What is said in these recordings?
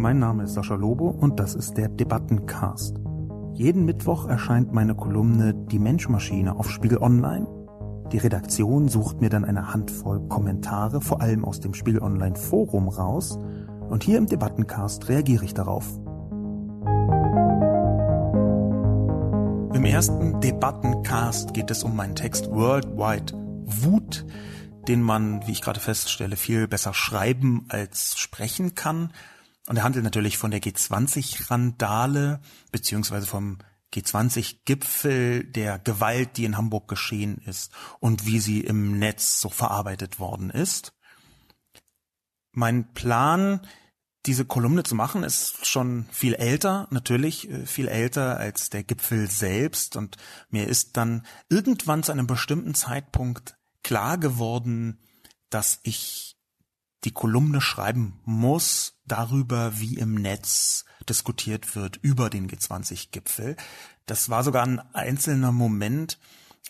mein Name ist Sascha Lobo und das ist der Debattencast. Jeden Mittwoch erscheint meine Kolumne Die Menschmaschine auf Spiegel Online. Die Redaktion sucht mir dann eine Handvoll Kommentare, vor allem aus dem Spiegel Online Forum raus, und hier im Debattencast reagiere ich darauf. Im ersten Debattencast geht es um meinen Text Worldwide Wut, den man, wie ich gerade feststelle, viel besser schreiben als sprechen kann. Und er handelt natürlich von der G20-Randale, beziehungsweise vom G20-Gipfel der Gewalt, die in Hamburg geschehen ist und wie sie im Netz so verarbeitet worden ist. Mein Plan, diese Kolumne zu machen, ist schon viel älter, natürlich äh, viel älter als der Gipfel selbst. Und mir ist dann irgendwann zu einem bestimmten Zeitpunkt klar geworden, dass ich die Kolumne schreiben muss darüber, wie im Netz diskutiert wird über den G20-Gipfel. Das war sogar ein einzelner Moment,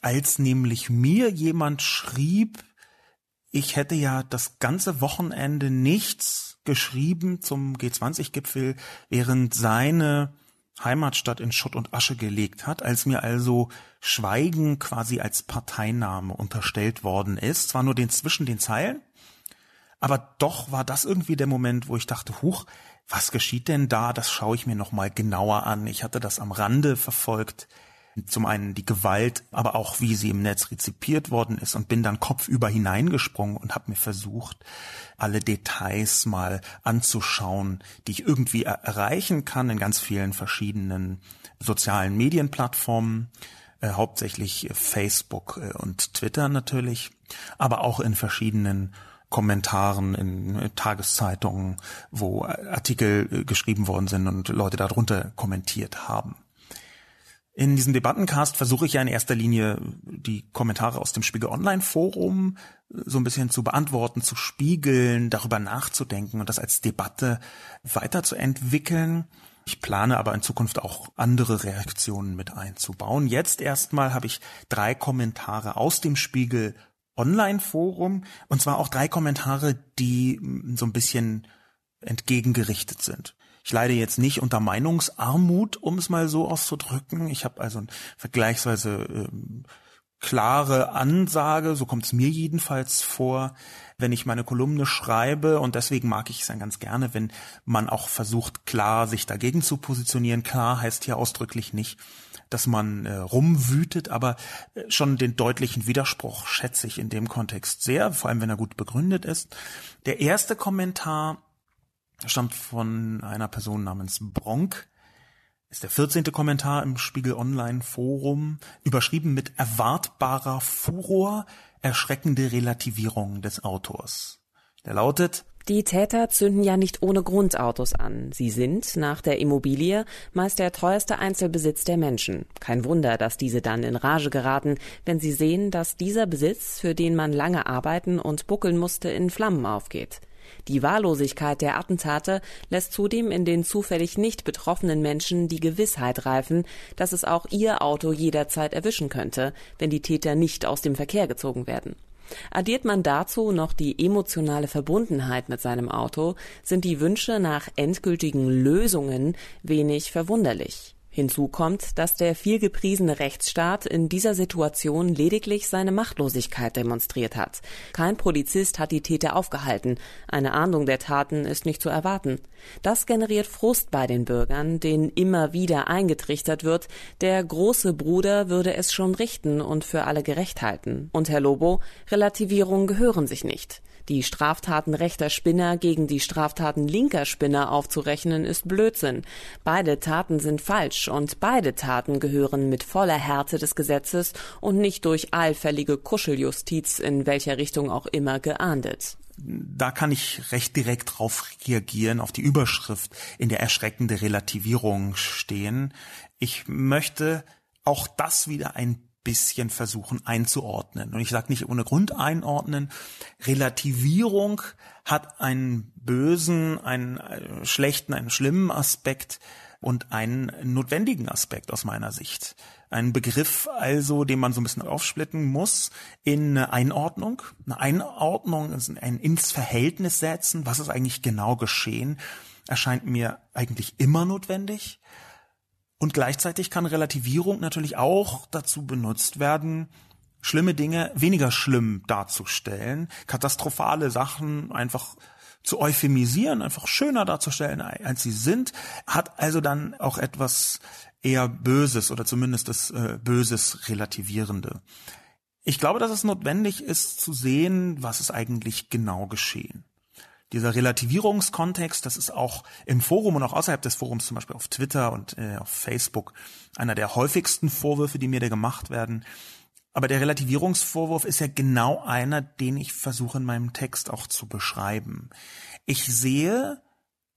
als nämlich mir jemand schrieb, ich hätte ja das ganze Wochenende nichts geschrieben zum G20-Gipfel, während seine Heimatstadt in Schutt und Asche gelegt hat, als mir also Schweigen quasi als Parteinahme unterstellt worden ist, zwar nur den zwischen den Zeilen, aber doch war das irgendwie der Moment, wo ich dachte, huch, was geschieht denn da? Das schaue ich mir noch mal genauer an. Ich hatte das am Rande verfolgt. Zum einen die Gewalt, aber auch wie sie im Netz rezipiert worden ist und bin dann kopfüber hineingesprungen und habe mir versucht, alle Details mal anzuschauen, die ich irgendwie erreichen kann in ganz vielen verschiedenen sozialen Medienplattformen, äh, hauptsächlich Facebook äh, und Twitter natürlich, aber auch in verschiedenen Kommentaren in äh, Tageszeitungen, wo Artikel äh, geschrieben worden sind und Leute darunter kommentiert haben. In diesem Debattencast versuche ich ja in erster Linie die Kommentare aus dem Spiegel Online Forum äh, so ein bisschen zu beantworten, zu spiegeln, darüber nachzudenken und das als Debatte weiterzuentwickeln. Ich plane aber in Zukunft auch andere Reaktionen mit einzubauen. Jetzt erstmal habe ich drei Kommentare aus dem Spiegel Online Forum und zwar auch drei Kommentare, die mm, so ein bisschen entgegengerichtet sind. Ich leide jetzt nicht unter Meinungsarmut, um es mal so auszudrücken. Ich habe also vergleichsweise ähm, klare Ansage, so kommt es mir jedenfalls vor, wenn ich meine Kolumne schreibe und deswegen mag ich es dann ganz gerne, wenn man auch versucht, klar sich dagegen zu positionieren. Klar heißt hier ausdrücklich nicht, dass man äh, rumwütet, aber äh, schon den deutlichen Widerspruch schätze ich in dem Kontext sehr, vor allem wenn er gut begründet ist. Der erste Kommentar stammt von einer Person namens Bronk. Ist der 14. Kommentar im Spiegel Online Forum, überschrieben mit erwartbarer Furor, erschreckende Relativierung des Autors. Der lautet, die Täter zünden ja nicht ohne Grund Autos an. Sie sind, nach der Immobilie, meist der teuerste Einzelbesitz der Menschen. Kein Wunder, dass diese dann in Rage geraten, wenn sie sehen, dass dieser Besitz, für den man lange arbeiten und buckeln musste, in Flammen aufgeht. Die Wahllosigkeit der Attentate lässt zudem in den zufällig nicht betroffenen Menschen die Gewissheit reifen, dass es auch ihr Auto jederzeit erwischen könnte, wenn die Täter nicht aus dem Verkehr gezogen werden. Addiert man dazu noch die emotionale Verbundenheit mit seinem Auto, sind die Wünsche nach endgültigen Lösungen wenig verwunderlich. Hinzu kommt, dass der vielgepriesene Rechtsstaat in dieser Situation lediglich seine Machtlosigkeit demonstriert hat. Kein Polizist hat die Täter aufgehalten. Eine Ahndung der Taten ist nicht zu erwarten. Das generiert Frust bei den Bürgern, denen immer wieder eingetrichtert wird, der große Bruder würde es schon richten und für alle gerecht halten. Und Herr Lobo, Relativierungen gehören sich nicht. Die Straftaten rechter Spinner gegen die Straftaten linker Spinner aufzurechnen, ist Blödsinn. Beide Taten sind falsch und beide Taten gehören mit voller Härte des Gesetzes und nicht durch allfällige Kuscheljustiz in welcher Richtung auch immer geahndet da kann ich recht direkt drauf reagieren, auf die Überschrift in der erschreckende Relativierung stehen. Ich möchte auch das wieder ein bisschen versuchen einzuordnen. Und ich sage nicht ohne Grund einordnen. Relativierung hat einen bösen, einen äh, schlechten, einen schlimmen Aspekt und einen notwendigen Aspekt aus meiner Sicht. Ein Begriff also, den man so ein bisschen aufsplitten muss in eine Einordnung. Eine Einordnung ist ein ins Verhältnis setzen. Was ist eigentlich genau geschehen? erscheint mir eigentlich immer notwendig. Und gleichzeitig kann Relativierung natürlich auch dazu benutzt werden, schlimme Dinge weniger schlimm darzustellen, katastrophale Sachen einfach zu euphemisieren, einfach schöner darzustellen, als sie sind, hat also dann auch etwas eher Böses oder zumindest das äh, Böses Relativierende. Ich glaube, dass es notwendig ist zu sehen, was ist eigentlich genau geschehen. Dieser Relativierungskontext, das ist auch im Forum und auch außerhalb des Forums, zum Beispiel auf Twitter und äh, auf Facebook, einer der häufigsten Vorwürfe, die mir da gemacht werden. Aber der Relativierungsvorwurf ist ja genau einer, den ich versuche in meinem Text auch zu beschreiben. Ich sehe,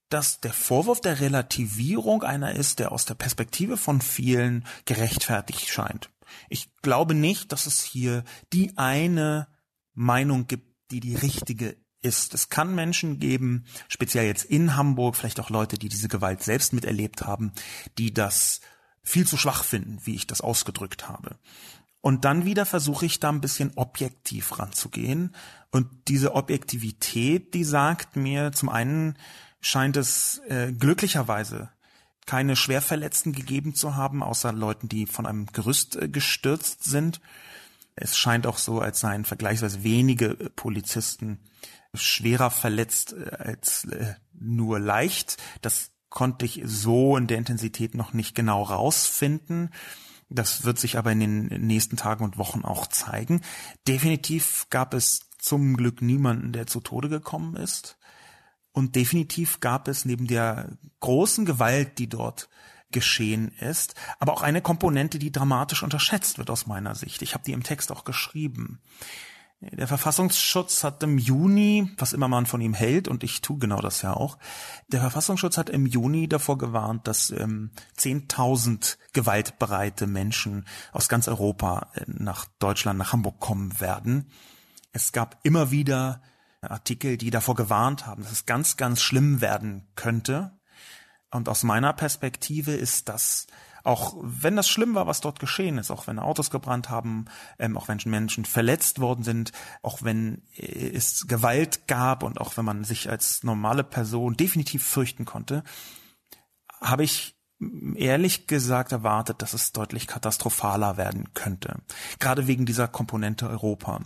dass der Vorwurf der Relativierung einer ist, der aus der Perspektive von vielen gerechtfertigt scheint. Ich glaube nicht, dass es hier die eine Meinung gibt, die die richtige ist. Es kann Menschen geben, speziell jetzt in Hamburg, vielleicht auch Leute, die diese Gewalt selbst miterlebt haben, die das viel zu schwach finden, wie ich das ausgedrückt habe. Und dann wieder versuche ich da ein bisschen objektiv ranzugehen. Und diese Objektivität, die sagt mir, zum einen scheint es äh, glücklicherweise keine Schwerverletzten gegeben zu haben, außer Leuten, die von einem Gerüst äh, gestürzt sind. Es scheint auch so, als seien vergleichsweise wenige äh, Polizisten schwerer verletzt äh, als äh, nur leicht. Das konnte ich so in der Intensität noch nicht genau rausfinden. Das wird sich aber in den nächsten Tagen und Wochen auch zeigen. Definitiv gab es zum Glück niemanden, der zu Tode gekommen ist. Und definitiv gab es neben der großen Gewalt, die dort geschehen ist, aber auch eine Komponente, die dramatisch unterschätzt wird aus meiner Sicht. Ich habe die im Text auch geschrieben. Der Verfassungsschutz hat im Juni, was immer man von ihm hält, und ich tue genau das ja auch, der Verfassungsschutz hat im Juni davor gewarnt, dass ähm, 10.000 gewaltbereite Menschen aus ganz Europa äh, nach Deutschland, nach Hamburg kommen werden. Es gab immer wieder Artikel, die davor gewarnt haben, dass es ganz, ganz schlimm werden könnte. Und aus meiner Perspektive ist das auch wenn das schlimm war, was dort geschehen ist, auch wenn Autos gebrannt haben, ähm, auch wenn Menschen verletzt worden sind, auch wenn äh, es Gewalt gab und auch wenn man sich als normale Person definitiv fürchten konnte, habe ich ehrlich gesagt erwartet, dass es deutlich katastrophaler werden könnte. Gerade wegen dieser Komponente Europa.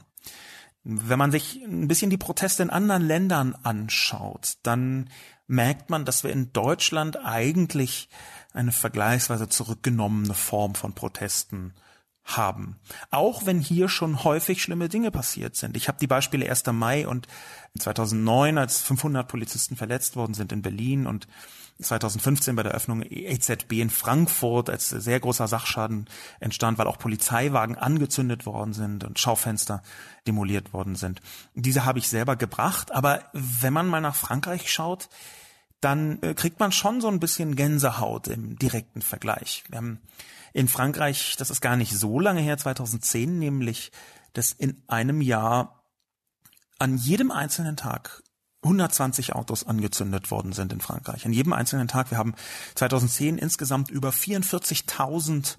Wenn man sich ein bisschen die Proteste in anderen Ländern anschaut, dann merkt man, dass wir in Deutschland eigentlich eine vergleichsweise zurückgenommene Form von Protesten haben. Auch wenn hier schon häufig schlimme Dinge passiert sind. Ich habe die Beispiele 1. Mai und 2009, als 500 Polizisten verletzt worden sind in Berlin und 2015 bei der Öffnung EZB in Frankfurt, als sehr großer Sachschaden entstand, weil auch Polizeiwagen angezündet worden sind und Schaufenster demoliert worden sind. Diese habe ich selber gebracht, aber wenn man mal nach Frankreich schaut, dann äh, kriegt man schon so ein bisschen Gänsehaut im direkten Vergleich. Wir haben in Frankreich, das ist gar nicht so lange her, 2010 nämlich, dass in einem Jahr an jedem einzelnen Tag 120 Autos angezündet worden sind in Frankreich. An jedem einzelnen Tag. Wir haben 2010 insgesamt über 44.000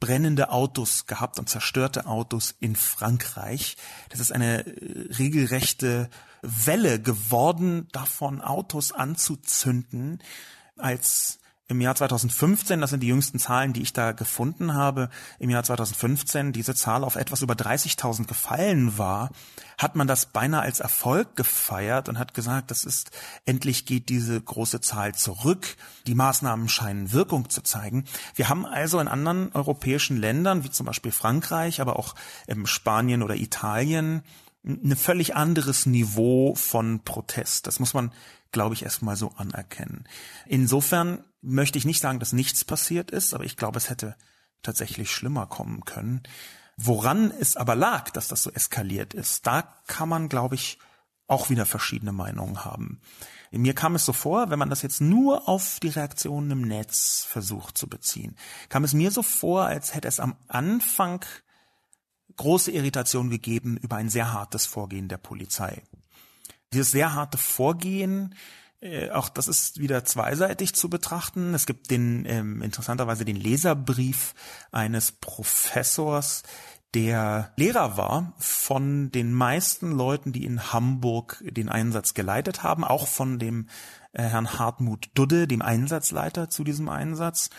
brennende Autos gehabt und zerstörte Autos in Frankreich. Das ist eine äh, regelrechte Welle geworden, davon Autos anzuzünden, als im Jahr 2015, das sind die jüngsten Zahlen, die ich da gefunden habe, im Jahr 2015 diese Zahl auf etwas über 30.000 gefallen war, hat man das beinahe als Erfolg gefeiert und hat gesagt, das ist, endlich geht diese große Zahl zurück. Die Maßnahmen scheinen Wirkung zu zeigen. Wir haben also in anderen europäischen Ländern, wie zum Beispiel Frankreich, aber auch Spanien oder Italien, ein völlig anderes Niveau von Protest. Das muss man, glaube ich, erstmal so anerkennen. Insofern möchte ich nicht sagen, dass nichts passiert ist, aber ich glaube, es hätte tatsächlich schlimmer kommen können. Woran es aber lag, dass das so eskaliert ist, da kann man, glaube ich, auch wieder verschiedene Meinungen haben. Mir kam es so vor, wenn man das jetzt nur auf die Reaktionen im Netz versucht zu beziehen, kam es mir so vor, als hätte es am Anfang große Irritation gegeben über ein sehr hartes Vorgehen der Polizei. Dieses sehr harte Vorgehen äh, auch das ist wieder zweiseitig zu betrachten. Es gibt den ähm, interessanterweise den Leserbrief eines Professors, der Lehrer war von den meisten Leuten, die in Hamburg den Einsatz geleitet haben, auch von dem äh, Herrn Hartmut Dudde, dem Einsatzleiter zu diesem Einsatz.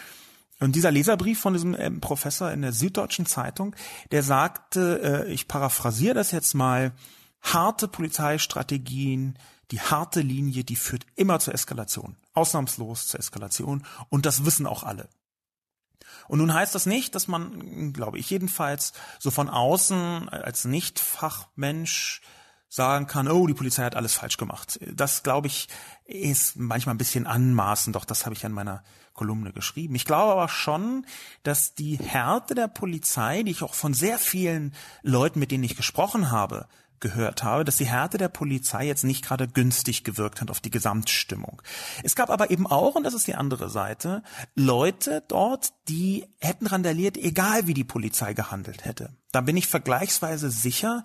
Und dieser Leserbrief von diesem äh, Professor in der Süddeutschen Zeitung, der sagte, äh, ich paraphrasiere das jetzt mal, harte Polizeistrategien, die harte Linie, die führt immer zur Eskalation. Ausnahmslos zur Eskalation. Und das wissen auch alle. Und nun heißt das nicht, dass man, glaube ich jedenfalls, so von außen als Nicht-Fachmensch sagen kann, oh, die Polizei hat alles falsch gemacht. Das, glaube ich, ist manchmal ein bisschen anmaßend, doch das habe ich an meiner Kolumne geschrieben. Ich glaube aber schon, dass die Härte der Polizei, die ich auch von sehr vielen Leuten, mit denen ich gesprochen habe, gehört habe, dass die Härte der Polizei jetzt nicht gerade günstig gewirkt hat auf die Gesamtstimmung. Es gab aber eben auch, und das ist die andere Seite, Leute dort, die hätten randaliert, egal wie die Polizei gehandelt hätte. Da bin ich vergleichsweise sicher,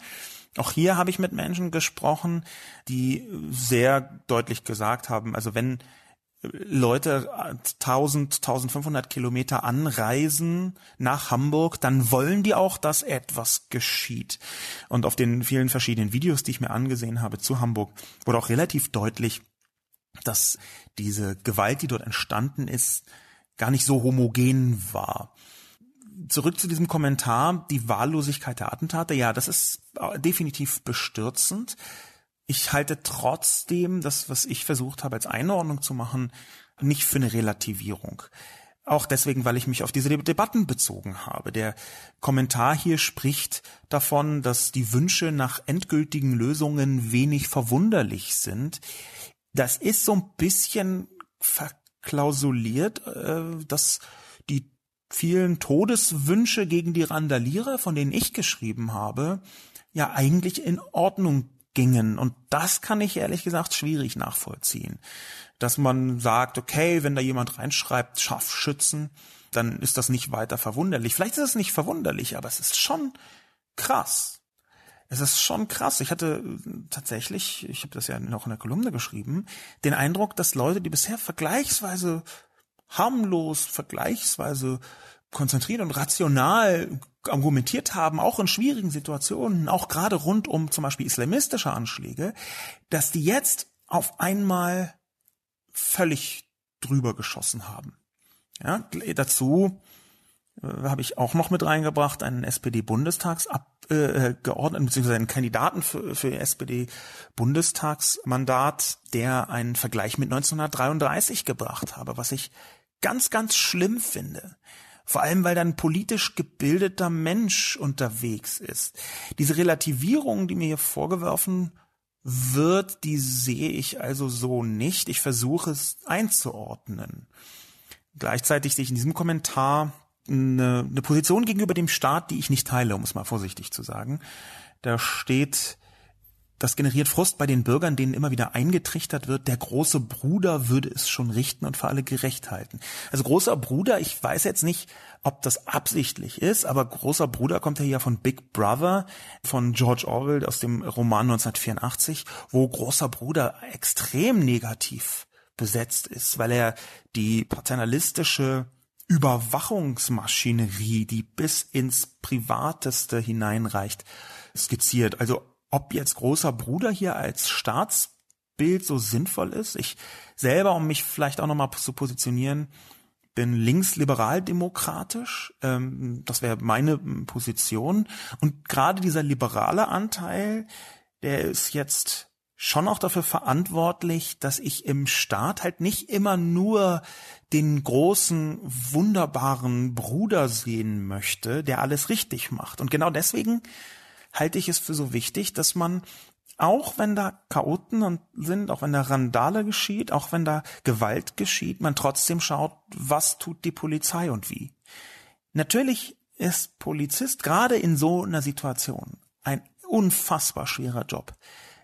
auch hier habe ich mit Menschen gesprochen, die sehr deutlich gesagt haben, also wenn Leute 1000, 1500 Kilometer anreisen nach Hamburg, dann wollen die auch, dass etwas geschieht. Und auf den vielen verschiedenen Videos, die ich mir angesehen habe zu Hamburg, wurde auch relativ deutlich, dass diese Gewalt, die dort entstanden ist, gar nicht so homogen war. Zurück zu diesem Kommentar, die Wahllosigkeit der Attentate. Ja, das ist definitiv bestürzend. Ich halte trotzdem das, was ich versucht habe als Einordnung zu machen, nicht für eine Relativierung. Auch deswegen, weil ich mich auf diese Debatten bezogen habe. Der Kommentar hier spricht davon, dass die Wünsche nach endgültigen Lösungen wenig verwunderlich sind. Das ist so ein bisschen verklausuliert, äh, dass vielen Todeswünsche gegen die Randalierer, von denen ich geschrieben habe, ja eigentlich in Ordnung gingen. Und das kann ich ehrlich gesagt schwierig nachvollziehen. Dass man sagt, okay, wenn da jemand reinschreibt, Scharfschützen, dann ist das nicht weiter verwunderlich. Vielleicht ist es nicht verwunderlich, aber es ist schon krass. Es ist schon krass. Ich hatte tatsächlich, ich habe das ja noch in der Kolumne geschrieben, den Eindruck, dass Leute, die bisher vergleichsweise harmlos, vergleichsweise konzentriert und rational argumentiert haben, auch in schwierigen Situationen, auch gerade rund um zum Beispiel islamistische Anschläge, dass die jetzt auf einmal völlig drüber geschossen haben. Ja, dazu äh, habe ich auch noch mit reingebracht einen SPD-Bundestagsabgeordneten äh, beziehungsweise einen Kandidaten für, für SPD-Bundestagsmandat, der einen Vergleich mit 1933 gebracht habe, was ich ganz, ganz schlimm finde. Vor allem, weil dann politisch gebildeter Mensch unterwegs ist. Diese Relativierung, die mir hier vorgeworfen wird, die sehe ich also so nicht. Ich versuche es einzuordnen. Gleichzeitig sehe ich in diesem Kommentar eine, eine Position gegenüber dem Staat, die ich nicht teile, um es mal vorsichtig zu sagen. Da steht, das generiert Frust bei den Bürgern, denen immer wieder eingetrichtert wird, der große Bruder würde es schon richten und für alle gerecht halten. Also großer Bruder, ich weiß jetzt nicht, ob das absichtlich ist, aber großer Bruder kommt ja hier von Big Brother, von George Orwell aus dem Roman 1984, wo großer Bruder extrem negativ besetzt ist, weil er die paternalistische Überwachungsmaschinerie, die bis ins Privateste hineinreicht, skizziert. Also ob jetzt großer Bruder hier als Staatsbild so sinnvoll ist. Ich selber, um mich vielleicht auch nochmal zu positionieren, bin linksliberal-demokratisch. Ähm, das wäre meine Position. Und gerade dieser liberale Anteil, der ist jetzt schon auch dafür verantwortlich, dass ich im Staat halt nicht immer nur den großen, wunderbaren Bruder sehen möchte, der alles richtig macht. Und genau deswegen halte ich es für so wichtig, dass man auch wenn da Chaoten sind, auch wenn da Randale geschieht, auch wenn da Gewalt geschieht, man trotzdem schaut, was tut die Polizei und wie. Natürlich ist Polizist gerade in so einer Situation ein unfassbar schwerer Job.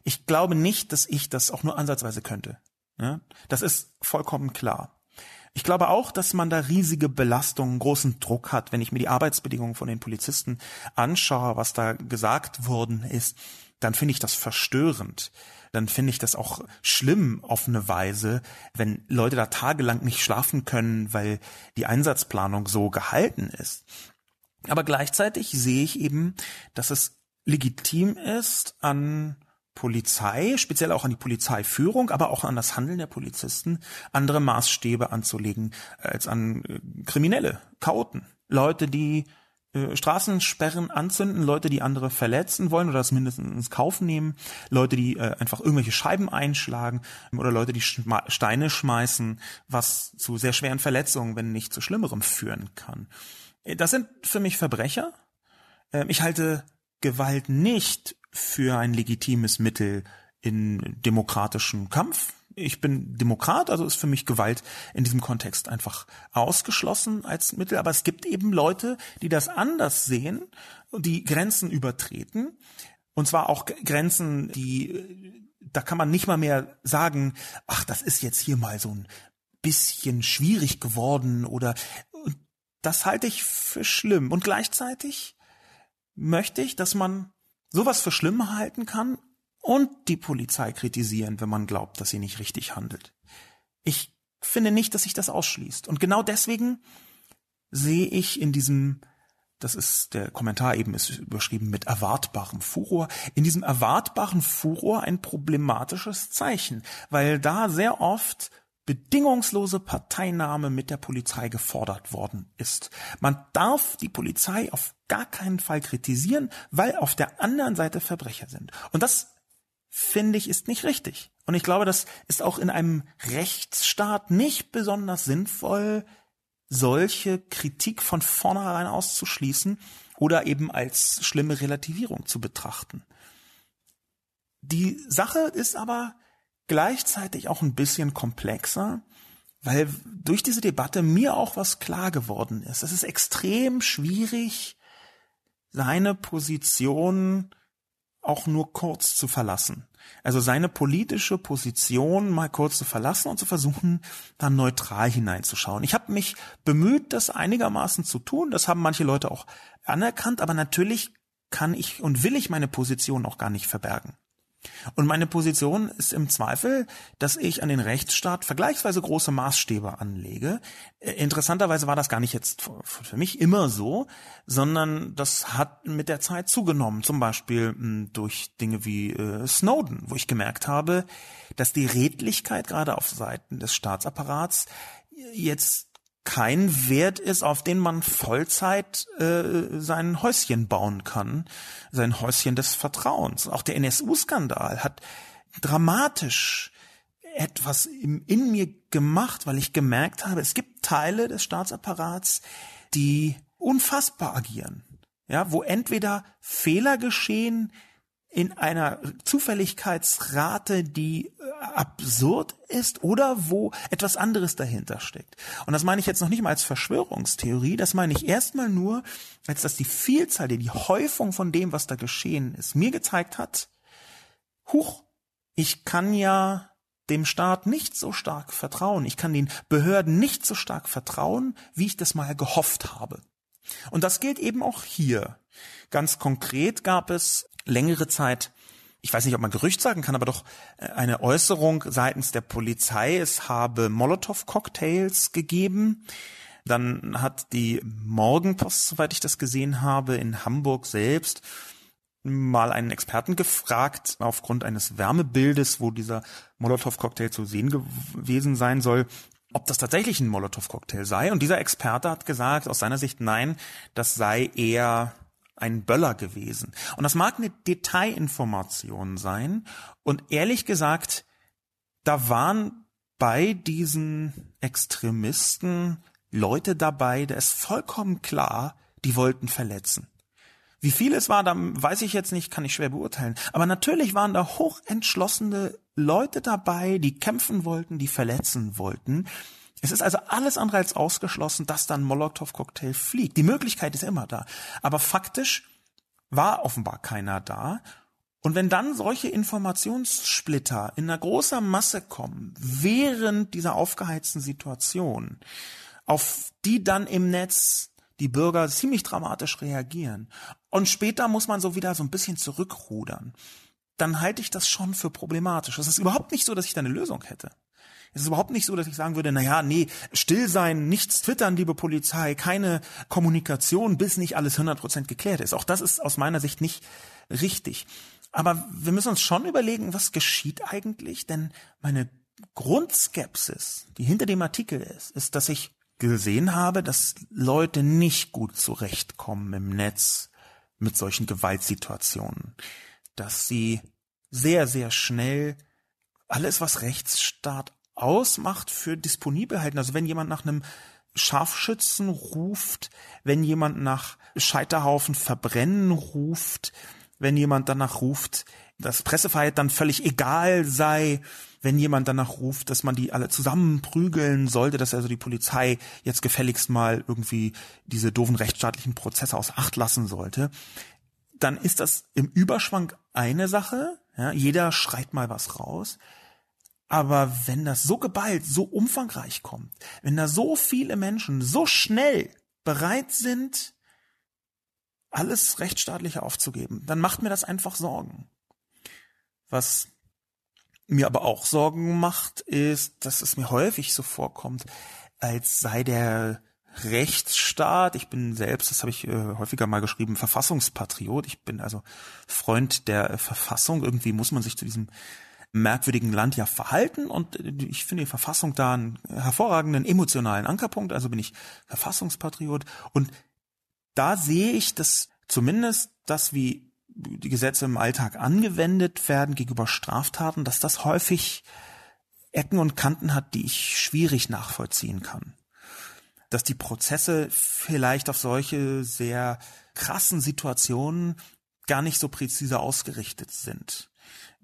Ich glaube nicht, dass ich das auch nur ansatzweise könnte. Ja, das ist vollkommen klar. Ich glaube auch, dass man da riesige Belastungen, großen Druck hat, wenn ich mir die Arbeitsbedingungen von den Polizisten anschaue, was da gesagt worden ist, dann finde ich das verstörend. Dann finde ich das auch schlimm auf eine Weise, wenn Leute da tagelang nicht schlafen können, weil die Einsatzplanung so gehalten ist. Aber gleichzeitig sehe ich eben, dass es legitim ist, an Polizei, speziell auch an die Polizeiführung, aber auch an das Handeln der Polizisten, andere Maßstäbe anzulegen als an äh, Kriminelle, Chaoten, Leute, die äh, Straßensperren anzünden, Leute, die andere verletzen wollen oder das mindestens ins Kauf nehmen, Leute, die äh, einfach irgendwelche Scheiben einschlagen oder Leute, die Schma Steine schmeißen, was zu sehr schweren Verletzungen, wenn nicht zu schlimmerem führen kann. Äh, das sind für mich Verbrecher. Äh, ich halte Gewalt nicht für ein legitimes Mittel in demokratischen Kampf. Ich bin Demokrat, also ist für mich Gewalt in diesem Kontext einfach ausgeschlossen als Mittel. Aber es gibt eben Leute, die das anders sehen, die Grenzen übertreten. Und zwar auch Grenzen, die, da kann man nicht mal mehr sagen, ach, das ist jetzt hier mal so ein bisschen schwierig geworden oder das halte ich für schlimm. Und gleichzeitig möchte ich, dass man sowas für schlimm halten kann und die Polizei kritisieren, wenn man glaubt, dass sie nicht richtig handelt. Ich finde nicht, dass sich das ausschließt. Und genau deswegen sehe ich in diesem, das ist, der Kommentar eben ist überschrieben mit erwartbarem Furor, in diesem erwartbaren Furor ein problematisches Zeichen, weil da sehr oft bedingungslose Parteinahme mit der Polizei gefordert worden ist. Man darf die Polizei auf gar keinen Fall kritisieren, weil auf der anderen Seite Verbrecher sind. Und das finde ich ist nicht richtig. Und ich glaube, das ist auch in einem Rechtsstaat nicht besonders sinnvoll, solche Kritik von vornherein auszuschließen oder eben als schlimme Relativierung zu betrachten. Die Sache ist aber gleichzeitig auch ein bisschen komplexer, weil durch diese Debatte mir auch was klar geworden ist. Es ist extrem schwierig, seine Position auch nur kurz zu verlassen. Also seine politische Position mal kurz zu verlassen und zu versuchen, dann neutral hineinzuschauen. Ich habe mich bemüht, das einigermaßen zu tun. Das haben manche Leute auch anerkannt, aber natürlich kann ich und will ich meine Position auch gar nicht verbergen. Und meine Position ist im Zweifel, dass ich an den Rechtsstaat vergleichsweise große Maßstäbe anlege. Äh, interessanterweise war das gar nicht jetzt für mich immer so, sondern das hat mit der Zeit zugenommen. Zum Beispiel hm, durch Dinge wie äh, Snowden, wo ich gemerkt habe, dass die Redlichkeit gerade auf Seiten des Staatsapparats jetzt kein Wert ist, auf den man Vollzeit äh, sein Häuschen bauen kann, sein Häuschen des Vertrauens. Auch der NSU-Skandal hat dramatisch etwas in, in mir gemacht, weil ich gemerkt habe, es gibt Teile des Staatsapparats, die unfassbar agieren. Ja, wo entweder Fehler geschehen, in einer Zufälligkeitsrate, die äh, absurd ist oder wo etwas anderes dahinter steckt. Und das meine ich jetzt noch nicht mal als Verschwörungstheorie, das meine ich erstmal nur, als dass die Vielzahl, die Häufung von dem, was da geschehen ist, mir gezeigt hat, huch, ich kann ja dem Staat nicht so stark vertrauen, ich kann den Behörden nicht so stark vertrauen, wie ich das mal gehofft habe. Und das gilt eben auch hier. Ganz konkret gab es längere Zeit ich weiß nicht, ob man Gerücht sagen kann, aber doch äh, eine Äußerung seitens der Polizei, es habe Molotow-Cocktails gegeben. Dann hat die Morgenpost, soweit ich das gesehen habe, in Hamburg selbst mal einen Experten gefragt, aufgrund eines Wärmebildes, wo dieser Molotow-Cocktail zu sehen gewesen sein soll, ob das tatsächlich ein Molotow-Cocktail sei. Und dieser Experte hat gesagt, aus seiner Sicht nein, das sei eher ein Böller gewesen. Und das mag eine Detailinformation sein. Und ehrlich gesagt, da waren bei diesen Extremisten Leute dabei, da ist vollkommen klar, die wollten verletzen. Wie viel es war, da weiß ich jetzt nicht, kann ich schwer beurteilen. Aber natürlich waren da hochentschlossene Leute dabei, die kämpfen wollten, die verletzen wollten. Es ist also alles andere als ausgeschlossen, dass dann Molotow-Cocktail fliegt. Die Möglichkeit ist immer da. Aber faktisch war offenbar keiner da. Und wenn dann solche Informationssplitter in einer großer Masse kommen, während dieser aufgeheizten Situation, auf die dann im Netz die Bürger ziemlich dramatisch reagieren, und später muss man so wieder so ein bisschen zurückrudern, dann halte ich das schon für problematisch. Es ist überhaupt nicht so, dass ich da eine Lösung hätte. Es ist überhaupt nicht so, dass ich sagen würde, na ja, nee, still sein, nichts twittern, liebe Polizei, keine Kommunikation, bis nicht alles 100% geklärt ist. Auch das ist aus meiner Sicht nicht richtig. Aber wir müssen uns schon überlegen, was geschieht eigentlich, denn meine Grundskepsis, die hinter dem Artikel ist, ist, dass ich gesehen habe, dass Leute nicht gut zurechtkommen im Netz mit solchen Gewaltsituationen, dass sie sehr, sehr schnell alles, was Rechtsstaat ausmacht, für disponibel halten. Also wenn jemand nach einem Scharfschützen ruft, wenn jemand nach Scheiterhaufen verbrennen ruft, wenn jemand danach ruft, dass Pressefreiheit dann völlig egal sei, wenn jemand danach ruft, dass man die alle zusammenprügeln sollte, dass also die Polizei jetzt gefälligst mal irgendwie diese doofen rechtsstaatlichen Prozesse aus Acht lassen sollte, dann ist das im Überschwang eine Sache. Ja, jeder schreit mal was raus. Aber wenn das so geballt, so umfangreich kommt, wenn da so viele Menschen so schnell bereit sind, alles Rechtsstaatliche aufzugeben, dann macht mir das einfach Sorgen. Was mir aber auch Sorgen macht, ist, dass es mir häufig so vorkommt, als sei der Rechtsstaat, ich bin selbst, das habe ich äh, häufiger mal geschrieben, Verfassungspatriot, ich bin also Freund der Verfassung, irgendwie muss man sich zu diesem merkwürdigen Land ja verhalten und ich finde die Verfassung da einen hervorragenden emotionalen Ankerpunkt, also bin ich Verfassungspatriot und da sehe ich, dass zumindest das, wie die Gesetze im Alltag angewendet werden gegenüber Straftaten, dass das häufig Ecken und Kanten hat, die ich schwierig nachvollziehen kann. Dass die Prozesse vielleicht auf solche sehr krassen Situationen gar nicht so präzise ausgerichtet sind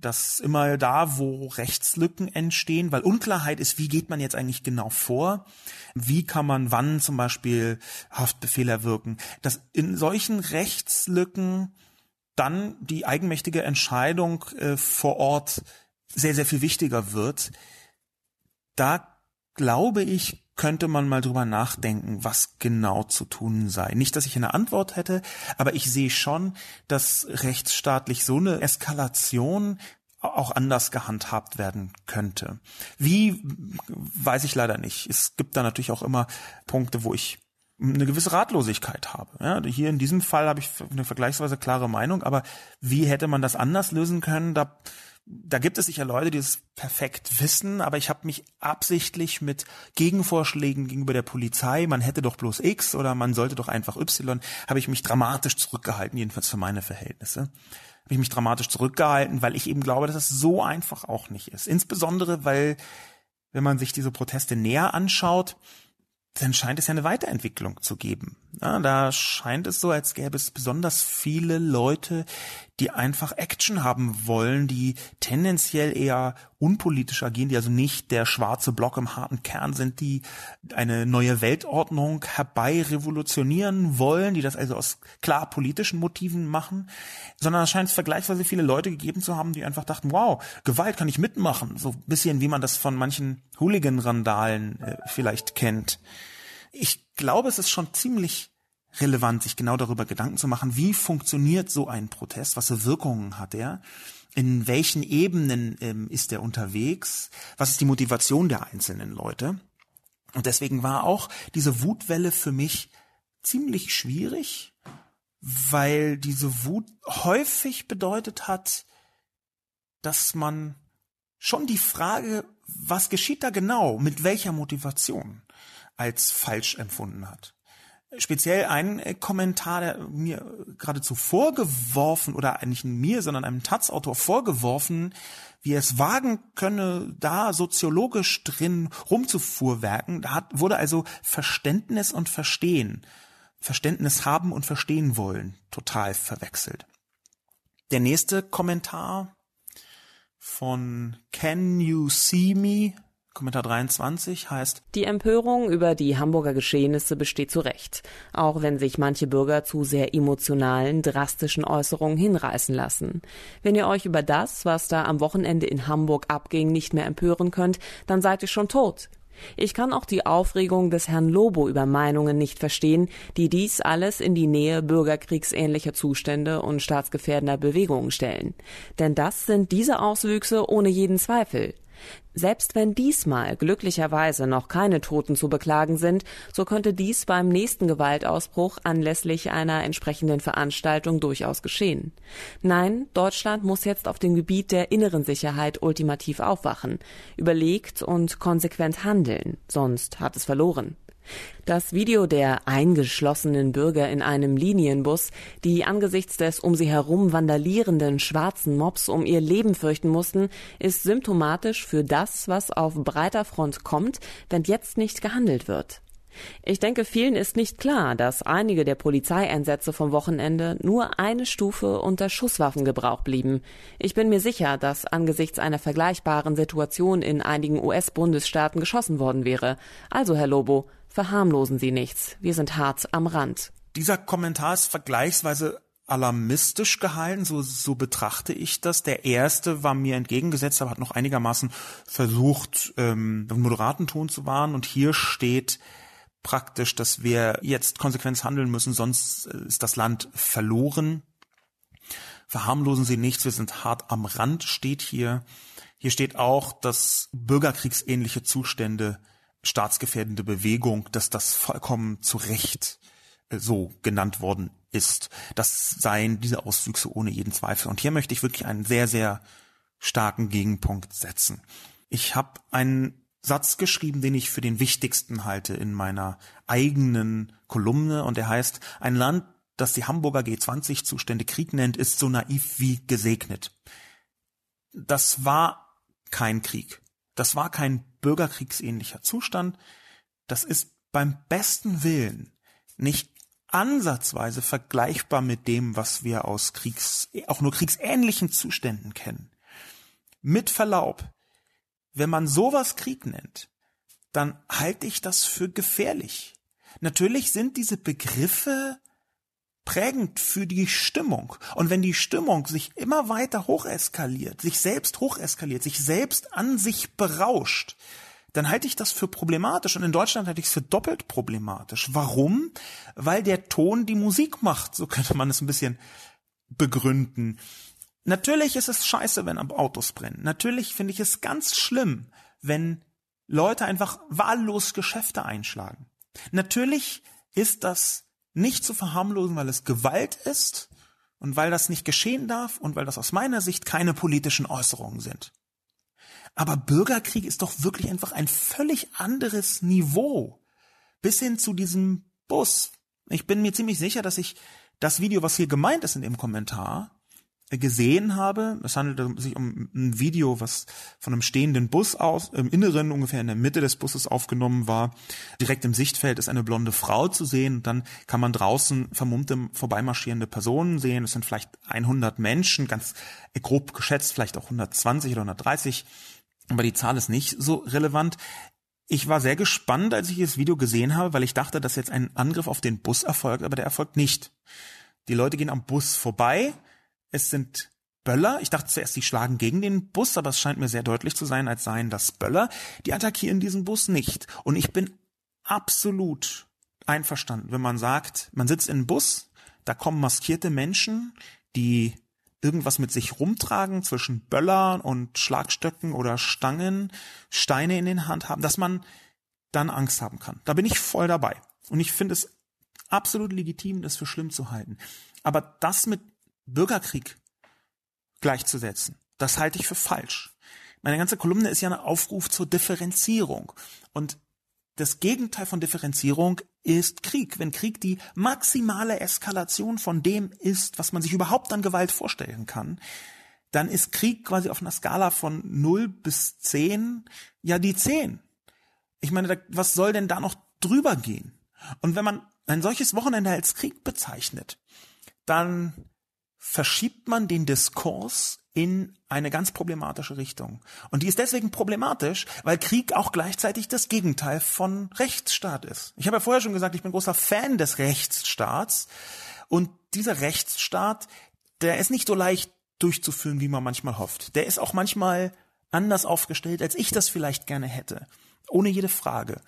dass immer da, wo Rechtslücken entstehen, weil Unklarheit ist, wie geht man jetzt eigentlich genau vor, wie kann man wann zum Beispiel Haftbefehle erwirken, dass in solchen Rechtslücken dann die eigenmächtige Entscheidung äh, vor Ort sehr, sehr viel wichtiger wird. Da glaube ich, könnte man mal drüber nachdenken, was genau zu tun sei. Nicht, dass ich eine Antwort hätte, aber ich sehe schon, dass rechtsstaatlich so eine Eskalation auch anders gehandhabt werden könnte. Wie, weiß ich leider nicht. Es gibt da natürlich auch immer Punkte, wo ich eine gewisse Ratlosigkeit habe. Ja, hier in diesem Fall habe ich eine vergleichsweise klare Meinung, aber wie hätte man das anders lösen können? Da da gibt es sicher Leute, die es perfekt wissen, aber ich habe mich absichtlich mit Gegenvorschlägen gegenüber der Polizei, man hätte doch bloß X oder man sollte doch einfach Y, habe ich mich dramatisch zurückgehalten, jedenfalls für meine Verhältnisse. Habe ich mich dramatisch zurückgehalten, weil ich eben glaube, dass es so einfach auch nicht ist. Insbesondere, weil, wenn man sich diese Proteste näher anschaut, dann scheint es ja eine Weiterentwicklung zu geben. Ja, da scheint es so, als gäbe es besonders viele Leute, die einfach Action haben wollen, die tendenziell eher unpolitisch agieren, die also nicht der schwarze Block im harten Kern sind, die eine neue Weltordnung herbei revolutionieren wollen, die das also aus klar politischen Motiven machen, sondern es scheint vergleichsweise viele Leute gegeben zu haben, die einfach dachten, wow, Gewalt kann ich mitmachen, so ein bisschen wie man das von manchen Hooligan-Randalen äh, vielleicht kennt. Ich glaube, es ist schon ziemlich relevant, sich genau darüber Gedanken zu machen, wie funktioniert so ein Protest, was für Wirkungen hat er, in welchen Ebenen ähm, ist er unterwegs, was ist die Motivation der einzelnen Leute. Und deswegen war auch diese Wutwelle für mich ziemlich schwierig, weil diese Wut häufig bedeutet hat, dass man schon die Frage, was geschieht da genau, mit welcher Motivation, als falsch empfunden hat speziell ein äh, Kommentar, der mir geradezu vorgeworfen, oder eigentlich mir, sondern einem Taz-Autor vorgeworfen, wie er es wagen könne, da soziologisch drin rumzufuhrwerken. Da hat, wurde also Verständnis und Verstehen, Verständnis haben und verstehen wollen, total verwechselt. Der nächste Kommentar von Can You See Me Kommentar 23 heißt Die Empörung über die Hamburger Geschehnisse besteht zu Recht, auch wenn sich manche Bürger zu sehr emotionalen, drastischen Äußerungen hinreißen lassen. Wenn ihr euch über das, was da am Wochenende in Hamburg abging, nicht mehr empören könnt, dann seid ihr schon tot. Ich kann auch die Aufregung des Herrn Lobo über Meinungen nicht verstehen, die dies alles in die Nähe bürgerkriegsähnlicher Zustände und staatsgefährdender Bewegungen stellen. Denn das sind diese Auswüchse ohne jeden Zweifel. Selbst wenn diesmal glücklicherweise noch keine Toten zu beklagen sind, so könnte dies beim nächsten Gewaltausbruch anlässlich einer entsprechenden Veranstaltung durchaus geschehen. Nein, Deutschland muss jetzt auf dem Gebiet der inneren Sicherheit ultimativ aufwachen, überlegt und konsequent handeln, sonst hat es verloren. Das Video der eingeschlossenen Bürger in einem Linienbus, die angesichts des um sie herum vandalierenden schwarzen Mobs um ihr Leben fürchten mussten, ist symptomatisch für das, was auf breiter Front kommt, wenn jetzt nicht gehandelt wird. Ich denke, vielen ist nicht klar, dass einige der Polizeieinsätze vom Wochenende nur eine Stufe unter Schusswaffengebrauch blieben. Ich bin mir sicher, dass angesichts einer vergleichbaren Situation in einigen US-Bundesstaaten geschossen worden wäre. Also, Herr Lobo, verharmlosen Sie nichts. Wir sind hart am Rand. Dieser Kommentar ist vergleichsweise alarmistisch gehalten, so, so betrachte ich das. Der erste war mir entgegengesetzt, aber hat noch einigermaßen versucht, ähm, einen moderaten Ton zu wahren. Und hier steht praktisch, dass wir jetzt konsequent handeln müssen, sonst äh, ist das Land verloren. Verharmlosen Sie nichts, wir sind hart am Rand, steht hier. Hier steht auch, dass bürgerkriegsähnliche Zustände staatsgefährdende Bewegung, dass das vollkommen zu Recht äh, so genannt worden ist. Das seien diese Auswüchse ohne jeden Zweifel. Und hier möchte ich wirklich einen sehr, sehr starken Gegenpunkt setzen. Ich habe einen Satz geschrieben, den ich für den wichtigsten halte in meiner eigenen Kolumne und der heißt, ein Land, das die Hamburger G20-Zustände Krieg nennt, ist so naiv wie gesegnet. Das war kein Krieg. Das war kein bürgerkriegsähnlicher Zustand. Das ist beim besten Willen nicht ansatzweise vergleichbar mit dem, was wir aus Kriegs, auch nur kriegsähnlichen Zuständen kennen. Mit Verlaub, wenn man sowas Krieg nennt, dann halte ich das für gefährlich. Natürlich sind diese Begriffe prägend für die Stimmung. Und wenn die Stimmung sich immer weiter hocheskaliert, sich selbst hocheskaliert, sich selbst an sich berauscht, dann halte ich das für problematisch. Und in Deutschland halte ich es für doppelt problematisch. Warum? Weil der Ton die Musik macht. So könnte man es ein bisschen begründen. Natürlich ist es scheiße, wenn Autos brennen. Natürlich finde ich es ganz schlimm, wenn Leute einfach wahllos Geschäfte einschlagen. Natürlich ist das nicht zu verharmlosen, weil es Gewalt ist und weil das nicht geschehen darf und weil das aus meiner Sicht keine politischen Äußerungen sind. Aber Bürgerkrieg ist doch wirklich einfach ein völlig anderes Niveau. Bis hin zu diesem Bus. Ich bin mir ziemlich sicher, dass ich das Video, was hier gemeint ist in dem Kommentar, gesehen habe. Es handelt sich um ein Video, was von einem stehenden Bus aus, im Inneren ungefähr in der Mitte des Busses aufgenommen war. Direkt im Sichtfeld ist eine blonde Frau zu sehen. dann kann man draußen vermummte, vorbeimarschierende Personen sehen. Es sind vielleicht 100 Menschen, ganz grob geschätzt, vielleicht auch 120 oder 130. Aber die Zahl ist nicht so relevant. Ich war sehr gespannt, als ich das Video gesehen habe, weil ich dachte, dass jetzt ein Angriff auf den Bus erfolgt, aber der erfolgt nicht. Die Leute gehen am Bus vorbei, es sind Böller. Ich dachte zuerst, die schlagen gegen den Bus, aber es scheint mir sehr deutlich zu sein, als seien das Böller. Die attackieren diesen Bus nicht. Und ich bin absolut einverstanden, wenn man sagt, man sitzt in einem Bus, da kommen maskierte Menschen, die irgendwas mit sich rumtragen zwischen Böllern und Schlagstöcken oder Stangen, Steine in den Hand haben, dass man dann Angst haben kann. Da bin ich voll dabei. Und ich finde es absolut legitim, das für schlimm zu halten. Aber das mit Bürgerkrieg gleichzusetzen. Das halte ich für falsch. Meine ganze Kolumne ist ja ein Aufruf zur Differenzierung. Und das Gegenteil von Differenzierung ist Krieg. Wenn Krieg die maximale Eskalation von dem ist, was man sich überhaupt an Gewalt vorstellen kann, dann ist Krieg quasi auf einer Skala von 0 bis 10 ja die 10. Ich meine, was soll denn da noch drüber gehen? Und wenn man ein solches Wochenende als Krieg bezeichnet, dann verschiebt man den Diskurs in eine ganz problematische Richtung. Und die ist deswegen problematisch, weil Krieg auch gleichzeitig das Gegenteil von Rechtsstaat ist. Ich habe ja vorher schon gesagt, ich bin großer Fan des Rechtsstaats. Und dieser Rechtsstaat, der ist nicht so leicht durchzuführen, wie man manchmal hofft. Der ist auch manchmal anders aufgestellt, als ich das vielleicht gerne hätte. Ohne jede Frage.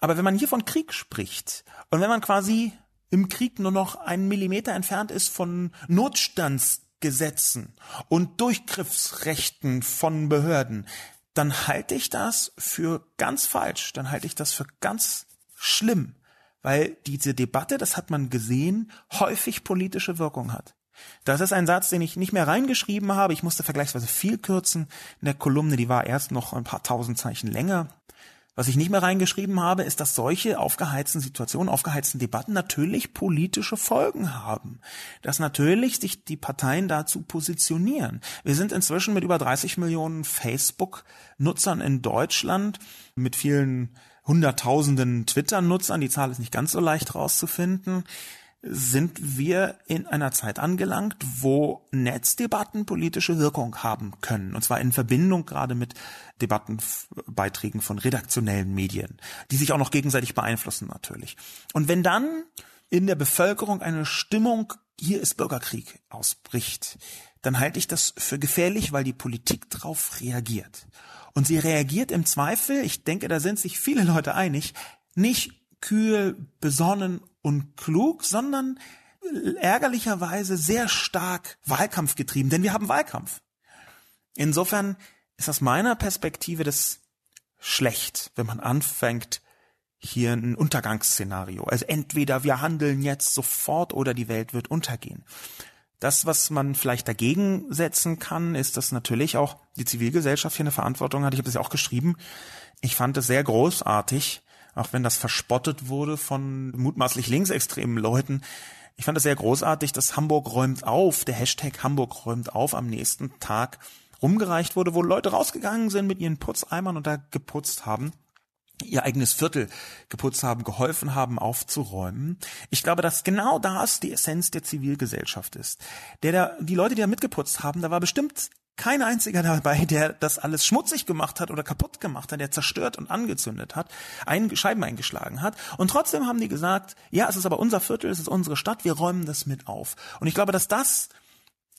Aber wenn man hier von Krieg spricht und wenn man quasi im Krieg nur noch einen Millimeter entfernt ist von Notstandsgesetzen und Durchgriffsrechten von Behörden, dann halte ich das für ganz falsch, dann halte ich das für ganz schlimm, weil diese Debatte, das hat man gesehen, häufig politische Wirkung hat. Das ist ein Satz, den ich nicht mehr reingeschrieben habe. Ich musste vergleichsweise viel kürzen. In der Kolumne, die war erst noch ein paar tausend Zeichen länger. Was ich nicht mehr reingeschrieben habe, ist, dass solche aufgeheizten Situationen, aufgeheizten Debatten natürlich politische Folgen haben. Dass natürlich sich die Parteien dazu positionieren. Wir sind inzwischen mit über 30 Millionen Facebook-Nutzern in Deutschland, mit vielen Hunderttausenden Twitter-Nutzern, die Zahl ist nicht ganz so leicht rauszufinden sind wir in einer Zeit angelangt, wo Netzdebatten politische Wirkung haben können. Und zwar in Verbindung gerade mit Debattenbeiträgen von redaktionellen Medien, die sich auch noch gegenseitig beeinflussen natürlich. Und wenn dann in der Bevölkerung eine Stimmung, hier ist Bürgerkrieg, ausbricht, dann halte ich das für gefährlich, weil die Politik darauf reagiert. Und sie reagiert im Zweifel, ich denke, da sind sich viele Leute einig, nicht kühl, besonnen und klug, sondern ärgerlicherweise sehr stark Wahlkampf getrieben, denn wir haben Wahlkampf. Insofern ist aus meiner Perspektive das schlecht, wenn man anfängt, hier ein Untergangsszenario. Also entweder wir handeln jetzt sofort oder die Welt wird untergehen. Das, was man vielleicht dagegen setzen kann, ist, dass natürlich auch die Zivilgesellschaft hier eine Verantwortung hat. Ich habe das ja auch geschrieben. Ich fand es sehr großartig, auch wenn das verspottet wurde von mutmaßlich linksextremen Leuten. Ich fand es sehr großartig, dass Hamburg räumt auf, der Hashtag Hamburg räumt auf am nächsten Tag rumgereicht wurde, wo Leute rausgegangen sind mit ihren Putzeimern und da geputzt haben ihr eigenes Viertel geputzt haben, geholfen haben, aufzuräumen. Ich glaube, dass genau das die Essenz der Zivilgesellschaft ist. Der, der, die Leute, die da mitgeputzt haben, da war bestimmt kein einziger dabei, der das alles schmutzig gemacht hat oder kaputt gemacht hat, der zerstört und angezündet hat, ein, Scheiben eingeschlagen hat. Und trotzdem haben die gesagt, ja, es ist aber unser Viertel, es ist unsere Stadt, wir räumen das mit auf. Und ich glaube, dass das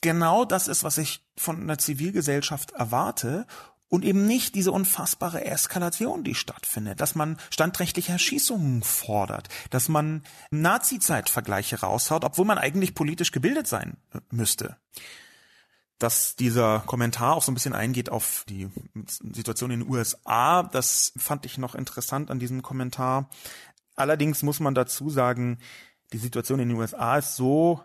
genau das ist, was ich von einer Zivilgesellschaft erwarte und eben nicht diese unfassbare Eskalation, die stattfindet, dass man standrechtliche Erschießungen fordert, dass man Nazi-Zeitvergleiche raushaut, obwohl man eigentlich politisch gebildet sein müsste dass dieser Kommentar auch so ein bisschen eingeht auf die Situation in den USA. Das fand ich noch interessant an diesem Kommentar. Allerdings muss man dazu sagen, die Situation in den USA ist so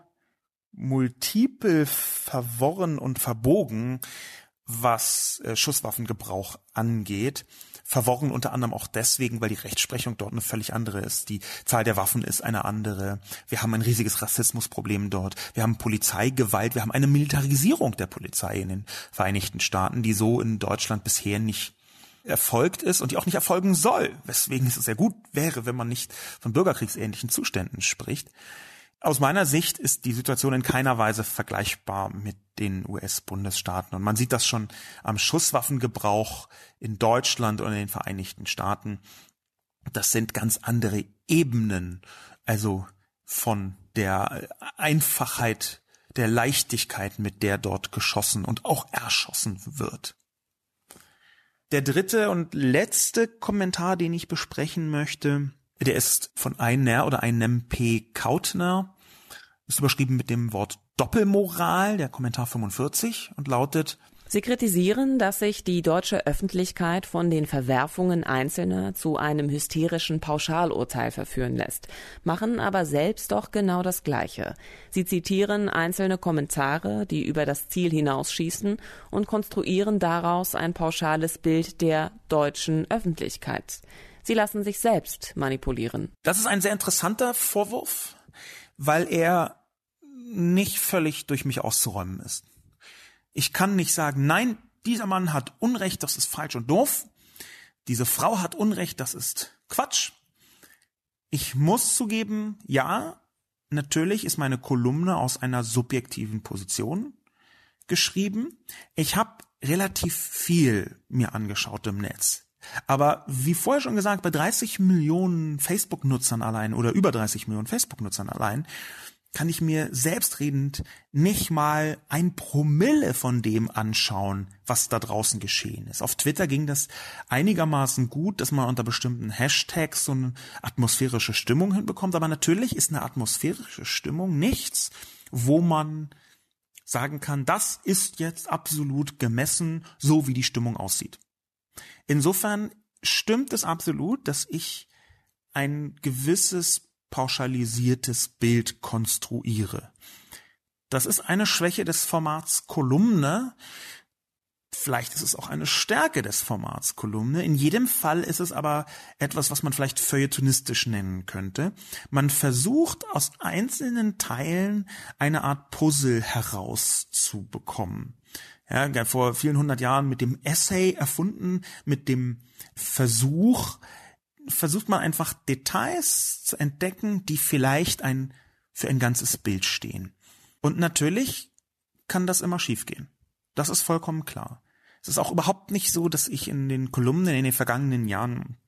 multiple verworren und verbogen, was äh, Schusswaffengebrauch angeht, verworren unter anderem auch deswegen, weil die Rechtsprechung dort eine völlig andere ist. Die Zahl der Waffen ist eine andere. Wir haben ein riesiges Rassismusproblem dort. Wir haben Polizeigewalt. Wir haben eine Militarisierung der Polizei in den Vereinigten Staaten, die so in Deutschland bisher nicht erfolgt ist und die auch nicht erfolgen soll, weswegen es sehr gut wäre, wenn man nicht von bürgerkriegsähnlichen Zuständen spricht. Aus meiner Sicht ist die Situation in keiner Weise vergleichbar mit den US-Bundesstaaten. Und man sieht das schon am Schusswaffengebrauch in Deutschland und in den Vereinigten Staaten. Das sind ganz andere Ebenen, also von der Einfachheit, der Leichtigkeit, mit der dort geschossen und auch erschossen wird. Der dritte und letzte Kommentar, den ich besprechen möchte, der ist von einer oder einem P. Kautner, ist überschrieben mit dem Wort Doppelmoral, der Kommentar 45 und lautet, Sie kritisieren, dass sich die deutsche Öffentlichkeit von den Verwerfungen Einzelner zu einem hysterischen Pauschalurteil verführen lässt, machen aber selbst doch genau das Gleiche. Sie zitieren einzelne Kommentare, die über das Ziel hinausschießen und konstruieren daraus ein pauschales Bild der deutschen Öffentlichkeit. Sie lassen sich selbst manipulieren. Das ist ein sehr interessanter Vorwurf, weil er nicht völlig durch mich auszuräumen ist. Ich kann nicht sagen, nein, dieser Mann hat Unrecht, das ist falsch und doof. Diese Frau hat Unrecht, das ist Quatsch. Ich muss zugeben, ja, natürlich ist meine Kolumne aus einer subjektiven Position geschrieben. Ich habe relativ viel mir angeschaut im Netz. Aber wie vorher schon gesagt, bei 30 Millionen Facebook-Nutzern allein oder über 30 Millionen Facebook-Nutzern allein kann ich mir selbstredend nicht mal ein Promille von dem anschauen, was da draußen geschehen ist. Auf Twitter ging das einigermaßen gut, dass man unter bestimmten Hashtags so eine atmosphärische Stimmung hinbekommt. Aber natürlich ist eine atmosphärische Stimmung nichts, wo man sagen kann, das ist jetzt absolut gemessen, so wie die Stimmung aussieht. Insofern stimmt es absolut, dass ich ein gewisses pauschalisiertes Bild konstruiere. Das ist eine Schwäche des Formats Kolumne. Vielleicht ist es auch eine Stärke des Formats Kolumne. In jedem Fall ist es aber etwas, was man vielleicht feuilletonistisch nennen könnte. Man versucht aus einzelnen Teilen eine Art Puzzle herauszubekommen. Ja, vor vielen hundert Jahren mit dem Essay erfunden, mit dem Versuch, versucht man einfach Details zu entdecken, die vielleicht ein, für ein ganzes Bild stehen. Und natürlich kann das immer schiefgehen. Das ist vollkommen klar. Es ist auch überhaupt nicht so, dass ich in den Kolumnen in den vergangenen Jahren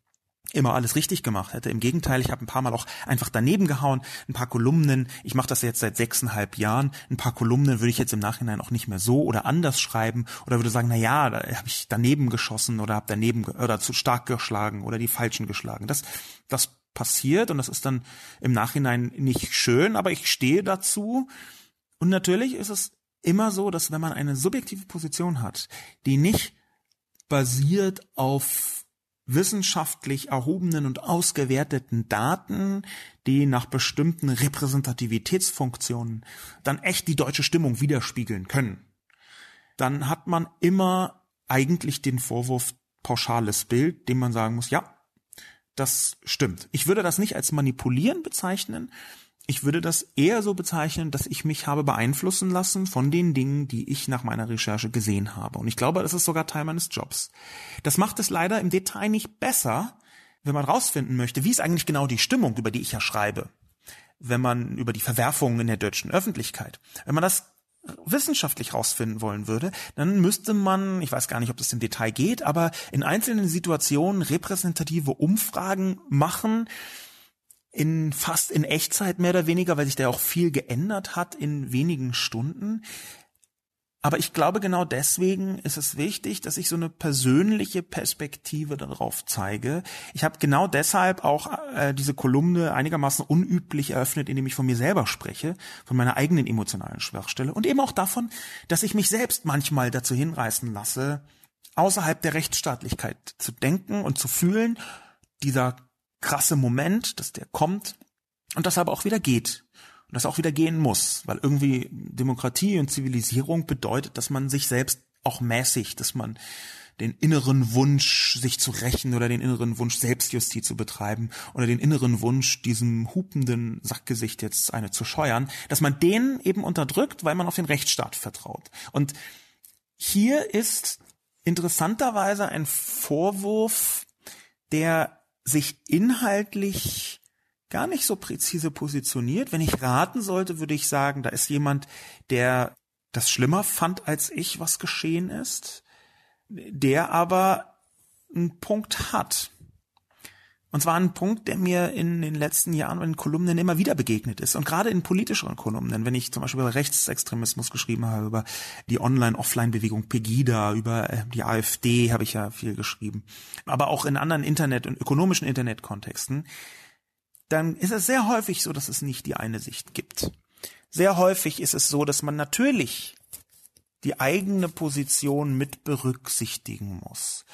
immer alles richtig gemacht hätte. Im Gegenteil, ich habe ein paar Mal auch einfach daneben gehauen. Ein paar Kolumnen, ich mache das jetzt seit sechseinhalb Jahren, ein paar Kolumnen würde ich jetzt im Nachhinein auch nicht mehr so oder anders schreiben oder würde sagen, na ja, da habe ich daneben geschossen oder habe daneben oder zu stark geschlagen oder die falschen geschlagen. Das, das passiert und das ist dann im Nachhinein nicht schön, aber ich stehe dazu. Und natürlich ist es immer so, dass wenn man eine subjektive Position hat, die nicht basiert auf wissenschaftlich erhobenen und ausgewerteten Daten, die nach bestimmten Repräsentativitätsfunktionen dann echt die deutsche Stimmung widerspiegeln können, dann hat man immer eigentlich den Vorwurf pauschales Bild, dem man sagen muss, ja, das stimmt. Ich würde das nicht als manipulieren bezeichnen, ich würde das eher so bezeichnen, dass ich mich habe beeinflussen lassen von den Dingen, die ich nach meiner Recherche gesehen habe. Und ich glaube, das ist sogar Teil meines Jobs. Das macht es leider im Detail nicht besser, wenn man rausfinden möchte, wie ist eigentlich genau die Stimmung, über die ich ja schreibe. Wenn man über die Verwerfungen in der deutschen Öffentlichkeit, wenn man das wissenschaftlich rausfinden wollen würde, dann müsste man, ich weiß gar nicht, ob das im Detail geht, aber in einzelnen Situationen repräsentative Umfragen machen, in fast in Echtzeit mehr oder weniger, weil sich da auch viel geändert hat in wenigen Stunden. Aber ich glaube, genau deswegen ist es wichtig, dass ich so eine persönliche Perspektive darauf zeige. Ich habe genau deshalb auch äh, diese Kolumne einigermaßen unüblich eröffnet, indem ich von mir selber spreche, von meiner eigenen emotionalen Schwachstelle und eben auch davon, dass ich mich selbst manchmal dazu hinreißen lasse, außerhalb der Rechtsstaatlichkeit zu denken und zu fühlen. Dieser krasse Moment, dass der kommt und das aber auch wieder geht. Und das auch wieder gehen muss, weil irgendwie Demokratie und Zivilisierung bedeutet, dass man sich selbst auch mäßigt, dass man den inneren Wunsch, sich zu rächen oder den inneren Wunsch, Selbstjustiz zu betreiben oder den inneren Wunsch, diesem hupenden Sackgesicht jetzt eine zu scheuern, dass man den eben unterdrückt, weil man auf den Rechtsstaat vertraut. Und hier ist interessanterweise ein Vorwurf, der sich inhaltlich gar nicht so präzise positioniert. Wenn ich raten sollte, würde ich sagen, da ist jemand, der das schlimmer fand als ich, was geschehen ist, der aber einen Punkt hat. Und zwar ein Punkt, der mir in den letzten Jahren in Kolumnen immer wieder begegnet ist. Und gerade in politischeren Kolumnen, wenn ich zum Beispiel über Rechtsextremismus geschrieben habe, über die Online-Offline-Bewegung Pegida, über äh, die AfD habe ich ja viel geschrieben. Aber auch in anderen Internet- und ökonomischen Internetkontexten, dann ist es sehr häufig so, dass es nicht die eine Sicht gibt. Sehr häufig ist es so, dass man natürlich die eigene Position mit berücksichtigen muss.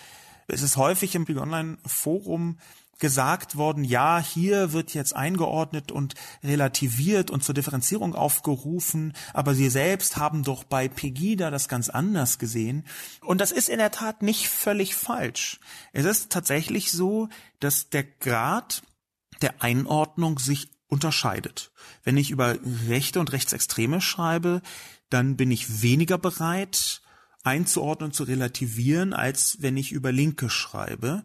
Es ist häufig im Online-Forum gesagt worden, ja, hier wird jetzt eingeordnet und relativiert und zur Differenzierung aufgerufen, aber Sie selbst haben doch bei Pegida das ganz anders gesehen. Und das ist in der Tat nicht völlig falsch. Es ist tatsächlich so, dass der Grad der Einordnung sich unterscheidet. Wenn ich über Rechte und Rechtsextreme schreibe, dann bin ich weniger bereit, einzuordnen, zu relativieren, als wenn ich über Linke schreibe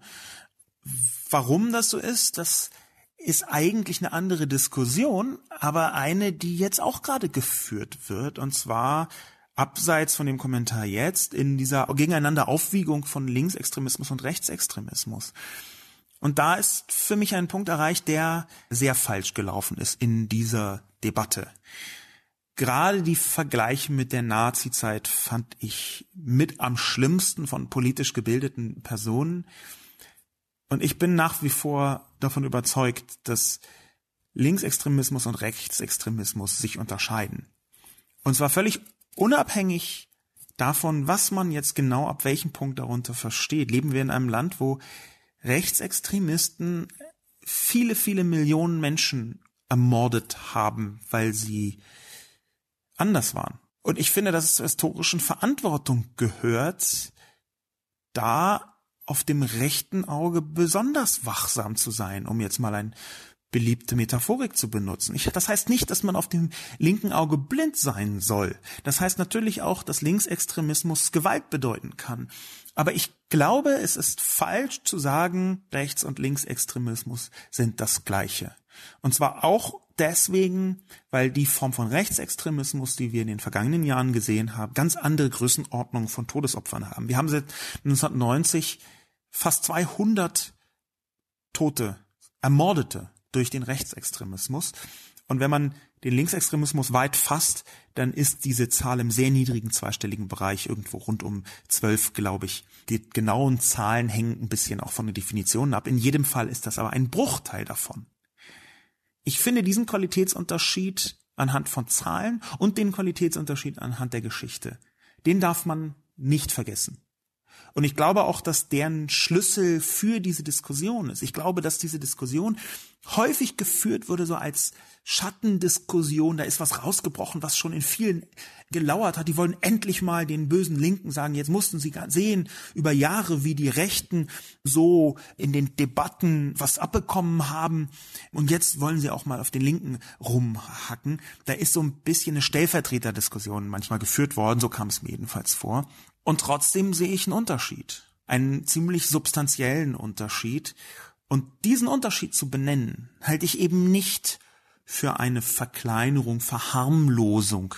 Warum das so ist, das ist eigentlich eine andere Diskussion, aber eine, die jetzt auch gerade geführt wird, und zwar abseits von dem Kommentar jetzt in dieser Gegeneinanderaufwiegung von Linksextremismus und Rechtsextremismus. Und da ist für mich ein Punkt erreicht, der sehr falsch gelaufen ist in dieser Debatte. Gerade die Vergleiche mit der Nazi-Zeit fand ich mit am schlimmsten von politisch gebildeten Personen. Und ich bin nach wie vor davon überzeugt, dass Linksextremismus und Rechtsextremismus sich unterscheiden. Und zwar völlig unabhängig davon, was man jetzt genau ab welchem Punkt darunter versteht. Leben wir in einem Land, wo Rechtsextremisten viele, viele Millionen Menschen ermordet haben, weil sie anders waren. Und ich finde, dass es zur historischen Verantwortung gehört, da auf dem rechten Auge besonders wachsam zu sein, um jetzt mal ein beliebte Metaphorik zu benutzen. Ich, das heißt nicht, dass man auf dem linken Auge blind sein soll. Das heißt natürlich auch, dass Linksextremismus Gewalt bedeuten kann. Aber ich glaube, es ist falsch zu sagen, Rechts- und Linksextremismus sind das Gleiche. Und zwar auch deswegen, weil die Form von Rechtsextremismus, die wir in den vergangenen Jahren gesehen haben, ganz andere Größenordnungen von Todesopfern haben. Wir haben seit 1990 fast 200 Tote, Ermordete durch den Rechtsextremismus. Und wenn man den Linksextremismus weit fasst, dann ist diese Zahl im sehr niedrigen zweistelligen Bereich, irgendwo rund um zwölf, glaube ich. Die genauen Zahlen hängen ein bisschen auch von den Definitionen ab. In jedem Fall ist das aber ein Bruchteil davon. Ich finde diesen Qualitätsunterschied anhand von Zahlen und den Qualitätsunterschied anhand der Geschichte, den darf man nicht vergessen. Und ich glaube auch, dass deren Schlüssel für diese Diskussion ist. Ich glaube, dass diese Diskussion häufig geführt wurde so als Schattendiskussion. Da ist was rausgebrochen, was schon in vielen gelauert hat. Die wollen endlich mal den bösen Linken sagen, jetzt mussten sie sehen über Jahre, wie die Rechten so in den Debatten was abbekommen haben. Und jetzt wollen sie auch mal auf den Linken rumhacken. Da ist so ein bisschen eine Stellvertreterdiskussion manchmal geführt worden. So kam es mir jedenfalls vor. Und trotzdem sehe ich einen Unterschied. Einen ziemlich substanziellen Unterschied. Und diesen Unterschied zu benennen, halte ich eben nicht für eine Verkleinerung, Verharmlosung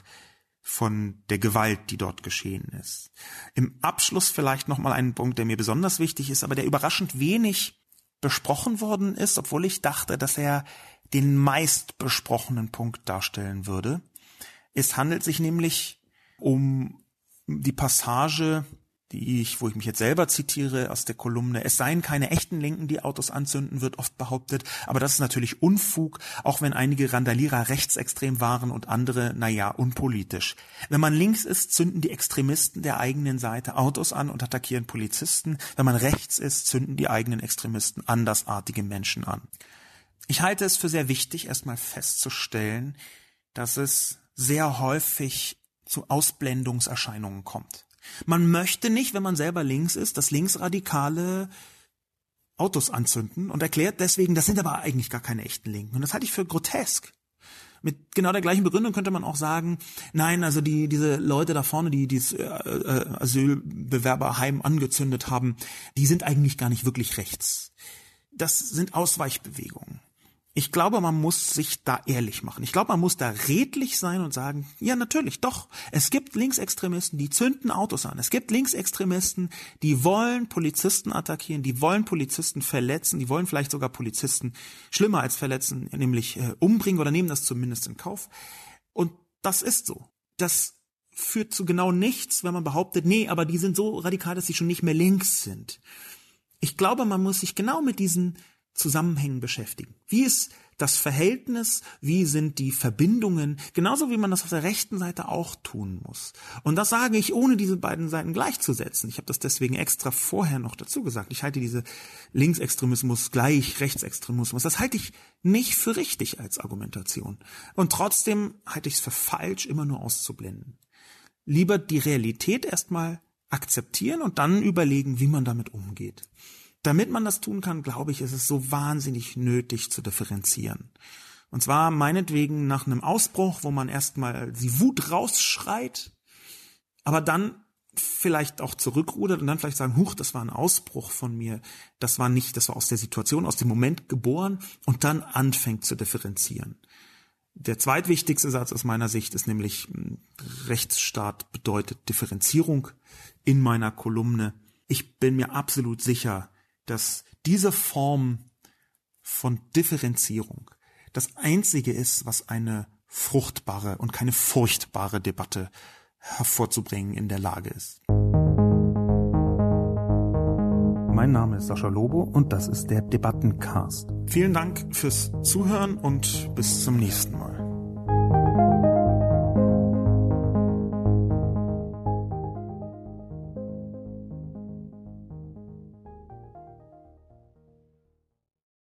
von der Gewalt, die dort geschehen ist. Im Abschluss vielleicht nochmal einen Punkt, der mir besonders wichtig ist, aber der überraschend wenig besprochen worden ist, obwohl ich dachte, dass er den meist besprochenen Punkt darstellen würde. Es handelt sich nämlich um die Passage, die ich, wo ich mich jetzt selber zitiere aus der Kolumne, es seien keine echten Linken, die Autos anzünden, wird oft behauptet. Aber das ist natürlich Unfug, auch wenn einige Randalierer rechtsextrem waren und andere, naja, unpolitisch. Wenn man links ist, zünden die Extremisten der eigenen Seite Autos an und attackieren Polizisten. Wenn man rechts ist, zünden die eigenen Extremisten andersartige Menschen an. Ich halte es für sehr wichtig, erstmal festzustellen, dass es sehr häufig zu Ausblendungserscheinungen kommt. Man möchte nicht, wenn man selber links ist, dass Linksradikale Autos anzünden und erklärt deswegen, das sind aber eigentlich gar keine echten Linken. Und das halte ich für grotesk. Mit genau der gleichen Begründung könnte man auch sagen, nein, also die, diese Leute da vorne, die dieses äh, äh, Asylbewerberheim angezündet haben, die sind eigentlich gar nicht wirklich rechts. Das sind Ausweichbewegungen. Ich glaube, man muss sich da ehrlich machen. Ich glaube, man muss da redlich sein und sagen, ja, natürlich, doch. Es gibt Linksextremisten, die zünden Autos an. Es gibt Linksextremisten, die wollen Polizisten attackieren, die wollen Polizisten verletzen, die wollen vielleicht sogar Polizisten schlimmer als verletzen, nämlich äh, umbringen oder nehmen das zumindest in Kauf. Und das ist so. Das führt zu genau nichts, wenn man behauptet, nee, aber die sind so radikal, dass sie schon nicht mehr links sind. Ich glaube, man muss sich genau mit diesen Zusammenhängen beschäftigen. Wie ist das Verhältnis, wie sind die Verbindungen, genauso wie man das auf der rechten Seite auch tun muss. Und das sage ich, ohne diese beiden Seiten gleichzusetzen. Ich habe das deswegen extra vorher noch dazu gesagt. Ich halte diese Linksextremismus gleich Rechtsextremismus. Das halte ich nicht für richtig als Argumentation. Und trotzdem halte ich es für falsch, immer nur auszublenden. Lieber die Realität erstmal akzeptieren und dann überlegen, wie man damit umgeht. Damit man das tun kann, glaube ich, ist es so wahnsinnig nötig zu differenzieren. Und zwar meinetwegen nach einem Ausbruch, wo man erstmal die Wut rausschreit, aber dann vielleicht auch zurückrudert und dann vielleicht sagen, huch, das war ein Ausbruch von mir, das war nicht, das war aus der Situation, aus dem Moment geboren und dann anfängt zu differenzieren. Der zweitwichtigste Satz aus meiner Sicht ist nämlich, hm, Rechtsstaat bedeutet Differenzierung in meiner Kolumne. Ich bin mir absolut sicher, dass diese Form von Differenzierung das einzige ist, was eine fruchtbare und keine furchtbare Debatte hervorzubringen in der Lage ist. Mein Name ist Sascha Lobo und das ist der Debattencast. Vielen Dank fürs Zuhören und bis zum nächsten Mal.